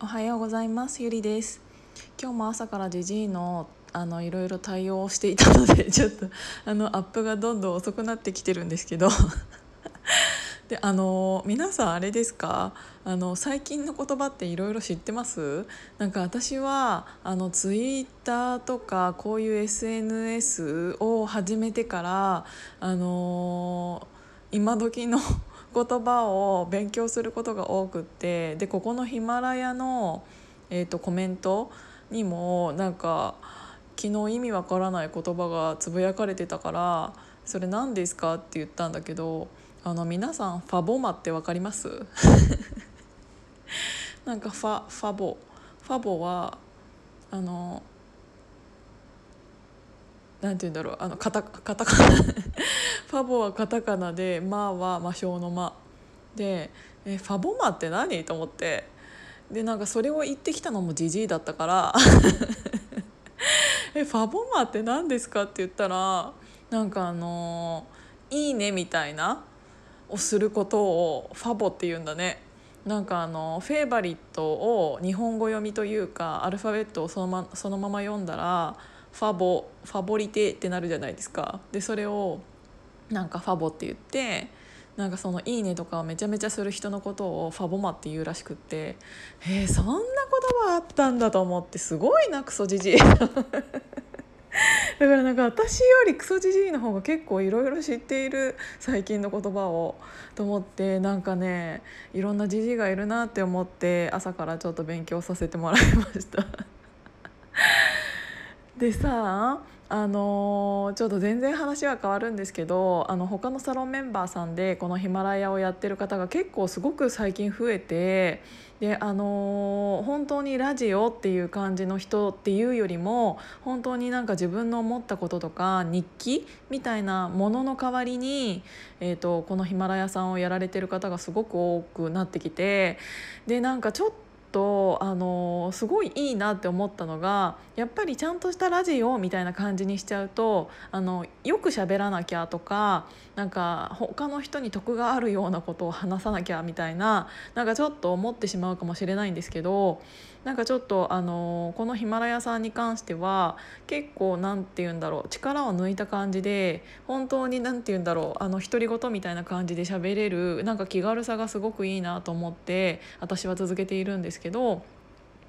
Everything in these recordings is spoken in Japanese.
おはようございます。ゆりです。今日も朝からジジイのあのいろいろ対応をしていたので ちょっとあのアップがどんどん遅くなってきてるんですけど。であの皆さんあれですか？あの最近の言葉っていろいろ知ってます？なんか私はあのツイッターとかこういう SNS を始めてからあの今時の言葉を勉強することが多くってでここのヒマラヤの、えーと、コメントにもなんか昨日意味わからない言葉がつぶやかれてたから「それ何ですか?」って言ったんだけどあの皆さんファボマって分かります？なんかファファボファボはあのなんて言うんだろうあのカタカタカナ ファボはカタカナで「マ」は魔性の「マ」で「えファボマって何?」と思ってでなんかそれを言ってきたのもジジイだったから えファボマって何ですか?」って言ったらなんかあの「いいね」みたいなをすることをファボって言うんだね。なんかあのフェーバリットを日本語読みというかアルファベットをそのまそのまま読んだらファボファボリテってなるじゃないですか。でそれをなんかファボって言ってなんかその「いいね」とかをめちゃめちゃする人のことをファボマって言うらしくってえー、そんな言葉あったんだと思ってすごいなクソじじい。だからなんか私よりクソじじいの方が結構いろいろ知っている最近の言葉をと思ってなんかねいろんなじじいがいるなって思って朝からちょっと勉強させてもらいました。でさあのー、ちょっと全然話は変わるんですけどあの他のサロンメンバーさんでこのヒマラヤをやってる方が結構すごく最近増えてであのー、本当にラジオっていう感じの人っていうよりも本当になんか自分の思ったこととか日記みたいなものの代わりに、えーと、このヒマラヤさんをやられてる方がすごく多くなってきてでなんかちょっととあのすごいいいなって思ったのがやっぱりちゃんとしたラジオみたいな感じにしちゃうとあのよく喋らなきゃとかなんか他の人に得があるようなことを話さなきゃみたいななんかちょっと思ってしまうかもしれないんですけどなんかちょっとあのこのヒマラヤさんに関しては結構何て言うんだろう力を抜いた感じで本当に何て言うんだろうあの独り言みたいな感じで喋れるなんか気軽さがすごくいいなと思って私は続けているんですけど。けど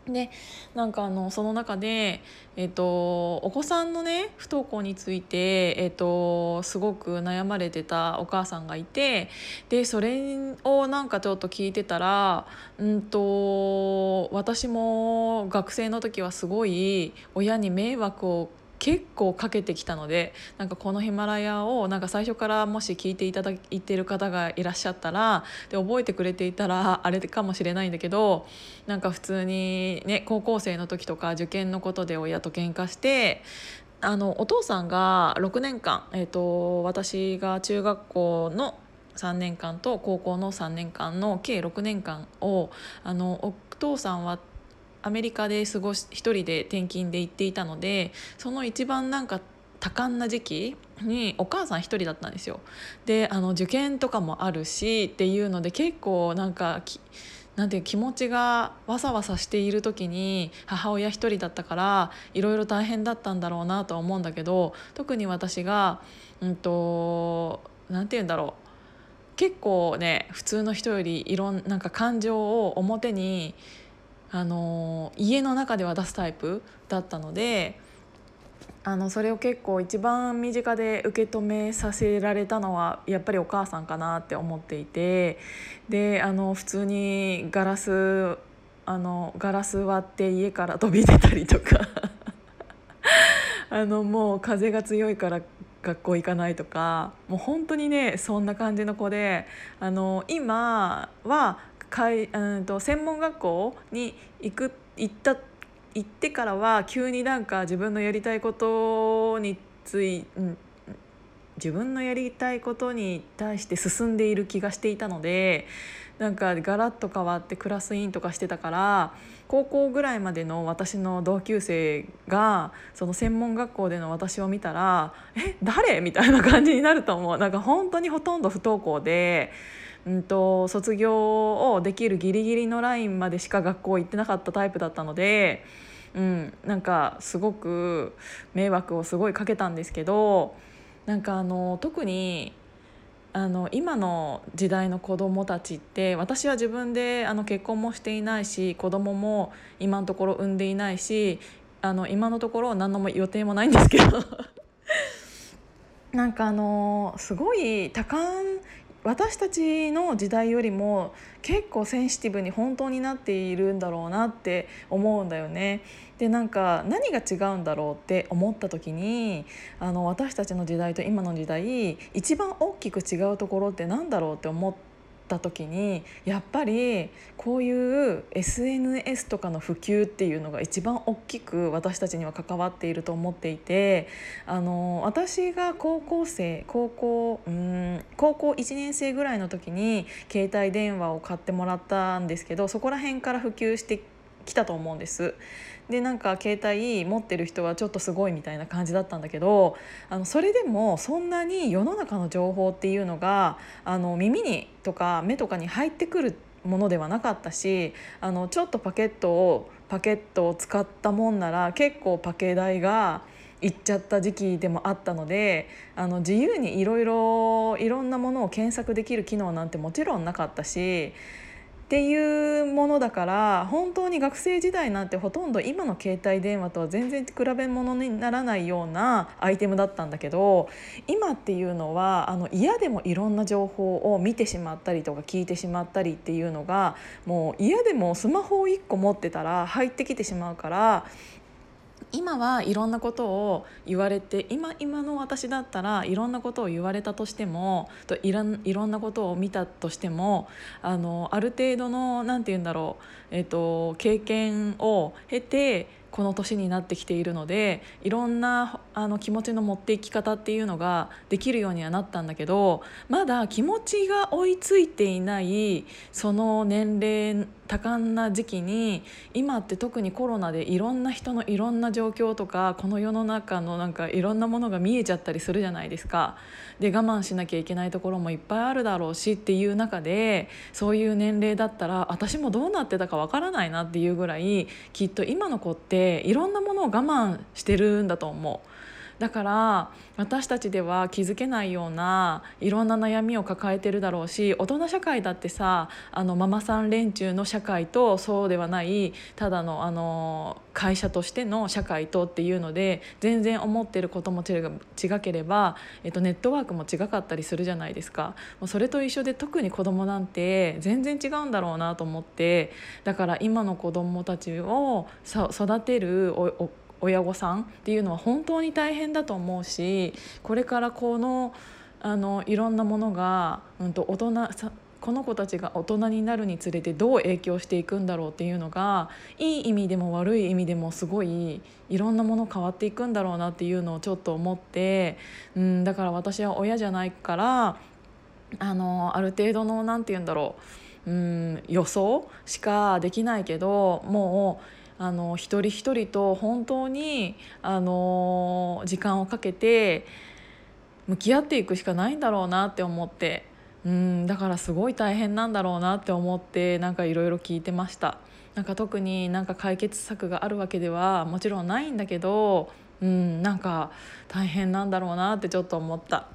でなんかあのその中で、えーと、お子さんのね不登校について、えーと、すごく悩まれてたお母さんがいてでそれをなんかちょっと聞いてたら、んと私も学生の時はすごい親に迷惑を結構かけてきたのでなんかこのヒマラヤをなんか最初からもし聞いていただいてる方がいらっしゃったらで覚えてくれていたらあれかもしれないんだけどなんか普通にね高校生の時とか受験のことで親と喧嘩してあのお父さんが6年間、えーと、私が中学校の3年間と高校の3年間の計6年間をあのお父さんはアメリカで過ごし一人で転勤で行っていたのでその一番なんか多感な時期にお母さん一人だったんですよ。であの受験とかもあるしっていうので結構なんかなんていう気持ちがわさわさしている時に母親一人だったからいろいろ大変だったんだろうなとは思うんだけど特に私がうんとなんて言うんだろう結構ね普通の人よりいろんなんか感情を表にあの家の中では出すタイプだったのであのそれを結構一番身近で受け止めさせられたのはやっぱりお母さんかなって思っていてであの普通にガラスあのガラス割って家から飛び出たりとか あのもう風が強いから学校行かないとかもう本当にねそんな感じの子であの今はかいうんと専門学校に行く行った行ってからは急になんか自分のやりたいことについ、うん、自分のやりたいことに対して進んでいる気がしていたのでなんかガラッと変わってクラス委員とかしてたから高校ぐらいまでの私の同級生がその専門学校での私を見たら「え誰?」みたいな感じになると思うなんか本当にほとんど不登校でうんと、卒業をできるギリギリのラインまでしか学校行ってなかったタイプだったので、うん、なんかすごく迷惑をすごいかけたんですけどなんかあの特にあの今の時代の子どもたちって私は自分であの結婚もしていないし子供も今のところ産んでいないしあの今のところ何の予定もないんですけど なんかあのすごい多感私たちの時代よりも結構センシティブに本当になっているんだろうなって思うんだよね。でなんか何が違うんだろうって思った時にあの私たちの時代と今の時代一番大きく違うところって何だろうって思って。った時にやっぱりこういう SNS とかの普及っていうのが一番大きく私たちには関わっていると思っていてあの私が高校生高校うん高校1年生ぐらいの時に携帯電話を買ってもらったんですけどそこら辺から普及してきて来たと思うんです。でなんか携帯持ってる人はちょっとすごいみたいな感じだったんだけどあのそれでもそんなに世の中の情報っていうのがあの耳にとか目とかに入ってくるものではなかったしあのちょっとパケットをパケットを使ったもんなら結構パケ代が行っちゃった時期でもあったのであの自由にいろいろいろんなものを検索できる機能なんてもちろんなかったしっていうものだから本当に学生時代なんてほとんど今の携帯電話とは全然比べ物にならないようなアイテムだったんだけど今っていうのはあの嫌でもいろんな情報を見てしまったりとか聞いてしまったりっていうのがもう嫌でもスマホを1個持ってたら入ってきてしまうから今はいろんなことを言われて今今の私だったらいろんなことを言われたとしてもといろいろんなことを見たとしてもあのある程度の何て言うんだろう、えーと経験を経てこの年になってきているのでいろんなあの気持ちの持っていき方っていうのができるようにはなったんだけどまだ気持ちが追いついていないその年齢多感な時期に今って特にコロナでいろんな人のいろんな状況とかこの世の中のなんかいろんなものが見えちゃったりするじゃないですか。で我慢しなきゃいけないところもいっぱいあるだろうしっていう中でそういう年齢だったら私もどうなってたかわからないなっていうぐらいきっと今の子っていろんなものを我慢してるんだと思う。だから私たちでは気づけないようないろんな悩みを抱えてるだろうし大人社会だってさあのママさん連中の社会とそうではないただのあの会社としての社会とっていうので全然思ってることも違ければ、えっと、ネットワークも違かったりするじゃないですか。もうそれと一緒で特に子供なんて全然違うんだろうなと思ってだから今の子供たちを育てるお親御さんっていうのは本当に大変だと思うしこれからこのあのいろんなものが、うんと、大人この子たちが大人になるにつれてどう影響していくんだろうっていうのがいい意味でも悪い意味でもすごいいろんなもの変わっていくんだろうなっていうのをちょっと思って、うん、だから私は親じゃないからあのある程度の何て言うんだろう、うん、予想しかできないけどもうあの一人一人と本当にあの時間をかけて向き合っていくしかないんだろうなって思ってうんだからすごい大変なんだろうなって思ってなんかいろいろ聞いてましたなんか特になんか解決策があるわけではもちろんないんだけどうんなんか大変なんだろうなってちょっと思った。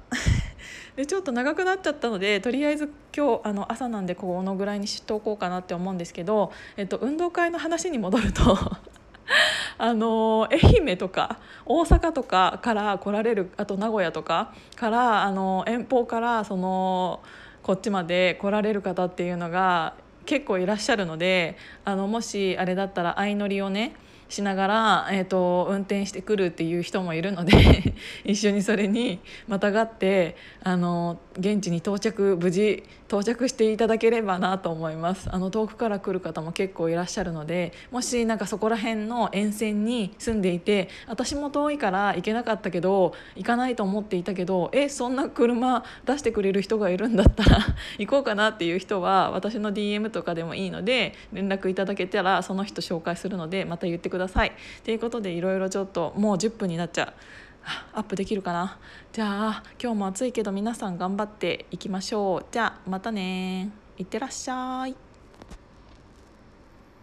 でちょっと長くなっちゃったのでとりあえず今日あの朝なんでこのぐらいにしとこうかなって思うんですけど、えっと、運動会の話に戻ると あの愛媛とか大阪とかから来られるあと名古屋とかからあの遠方からそのこっちまで来られる方っていうのが結構いらっしゃるのであのもしあれだったら相乗りをねしながら、えーと、運転してくるっていう人もいるので 一緒にそれにまたがってあの現地に到着無事到着していただければなと思います。あの遠くから来る方も結構いらっしゃるのでもしなんかそこら辺の沿線に住んでいて私も遠いから行けなかったけど行かないと思っていたけどえそんな車出してくれる人がいるんだったら 行こうかなっていう人は私の DM とかでもいいので連絡いただけたらその人紹介するのでまた言ってください。ということでいろいろちょっともう10分になっちゃう。アップできるかな？じゃあ今日も暑いけど皆さん頑張っていきましょうじゃあまたねいってらっしゃい